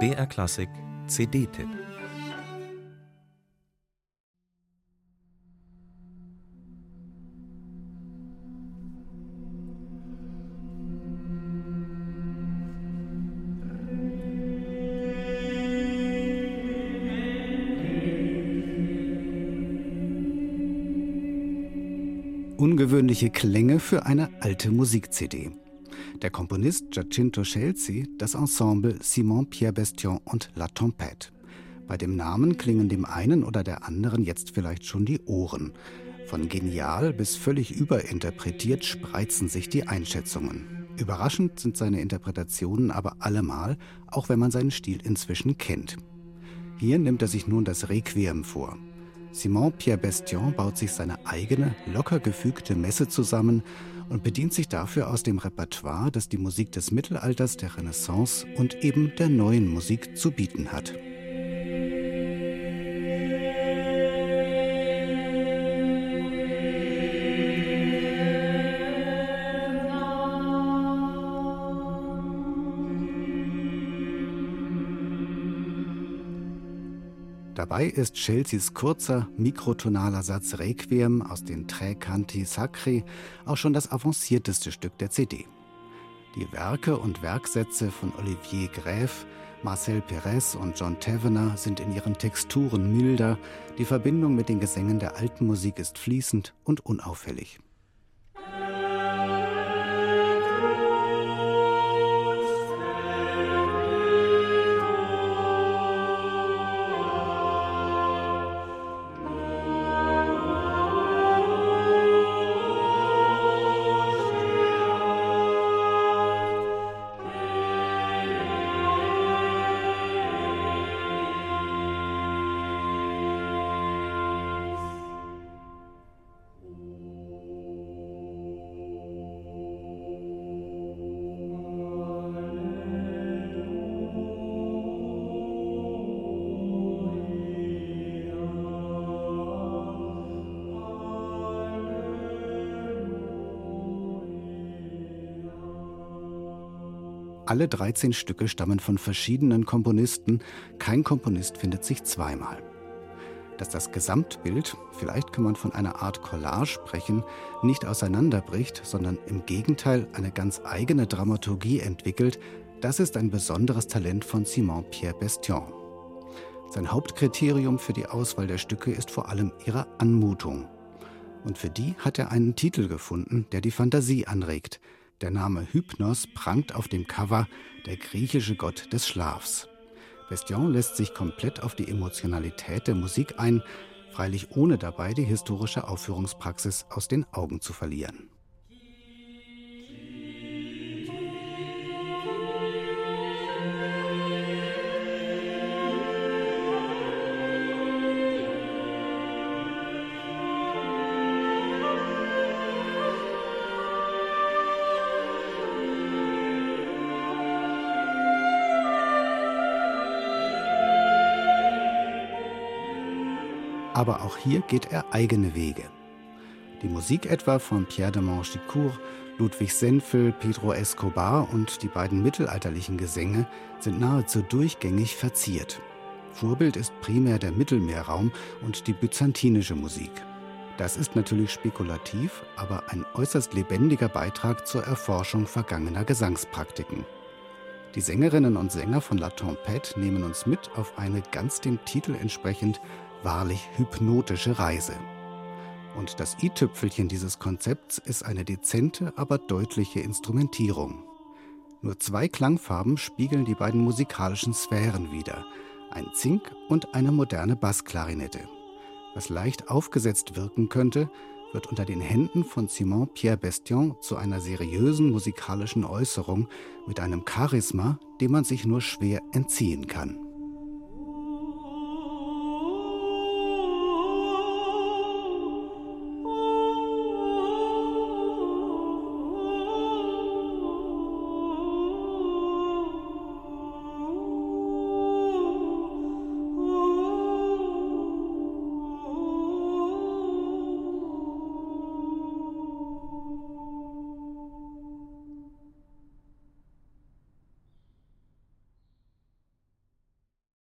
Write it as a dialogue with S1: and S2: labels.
S1: BR Klassik CD-Tipp
S2: Ungewöhnliche Klänge für eine alte Musik-CD. Der Komponist Giacinto Scelsi, das Ensemble Simon Pierre Bestion und La Tempête. Bei dem Namen klingen dem einen oder der anderen jetzt vielleicht schon die Ohren. Von genial bis völlig überinterpretiert spreizen sich die Einschätzungen. Überraschend sind seine Interpretationen aber allemal, auch wenn man seinen Stil inzwischen kennt. Hier nimmt er sich nun das Requiem vor. Simon Pierre Bestion baut sich seine eigene, locker gefügte Messe zusammen und bedient sich dafür aus dem Repertoire, das die Musik des Mittelalters, der Renaissance und eben der neuen Musik zu bieten hat. Dabei ist Chelseas kurzer, mikrotonaler Satz Requiem aus den Tre Canti Sacri auch schon das avancierteste Stück der CD. Die Werke und Werksätze von Olivier Gräf, Marcel Perez und John Tavener sind in ihren Texturen milder, die Verbindung mit den Gesängen der alten Musik ist fließend und unauffällig. Alle 13 Stücke stammen von verschiedenen Komponisten. Kein Komponist findet sich zweimal. Dass das Gesamtbild, vielleicht kann man von einer Art Collage sprechen, nicht auseinanderbricht, sondern im Gegenteil eine ganz eigene Dramaturgie entwickelt, das ist ein besonderes Talent von Simon Pierre Bestion. Sein Hauptkriterium für die Auswahl der Stücke ist vor allem ihre Anmutung. Und für die hat er einen Titel gefunden, der die Fantasie anregt – der Name Hypnos prangt auf dem Cover der griechische Gott des Schlafs. Bestion lässt sich komplett auf die Emotionalität der Musik ein, freilich ohne dabei die historische Aufführungspraxis aus den Augen zu verlieren. Aber auch hier geht er eigene Wege. Die Musik etwa von Pierre de Manchicourt, Ludwig Senfel, Pedro Escobar und die beiden mittelalterlichen Gesänge sind nahezu durchgängig verziert. Vorbild ist primär der Mittelmeerraum und die byzantinische Musik. Das ist natürlich spekulativ, aber ein äußerst lebendiger Beitrag zur Erforschung vergangener Gesangspraktiken. Die Sängerinnen und Sänger von La Tempête nehmen uns mit auf eine ganz dem Titel entsprechend wahrlich hypnotische Reise. Und das i-Tüpfelchen dieses Konzepts ist eine dezente, aber deutliche Instrumentierung. Nur zwei Klangfarben spiegeln die beiden musikalischen Sphären wider, ein Zink und eine moderne Bassklarinette. Was leicht aufgesetzt wirken könnte, wird unter den Händen von Simon Pierre Bestion zu einer seriösen musikalischen Äußerung mit einem Charisma, dem man sich nur schwer entziehen kann.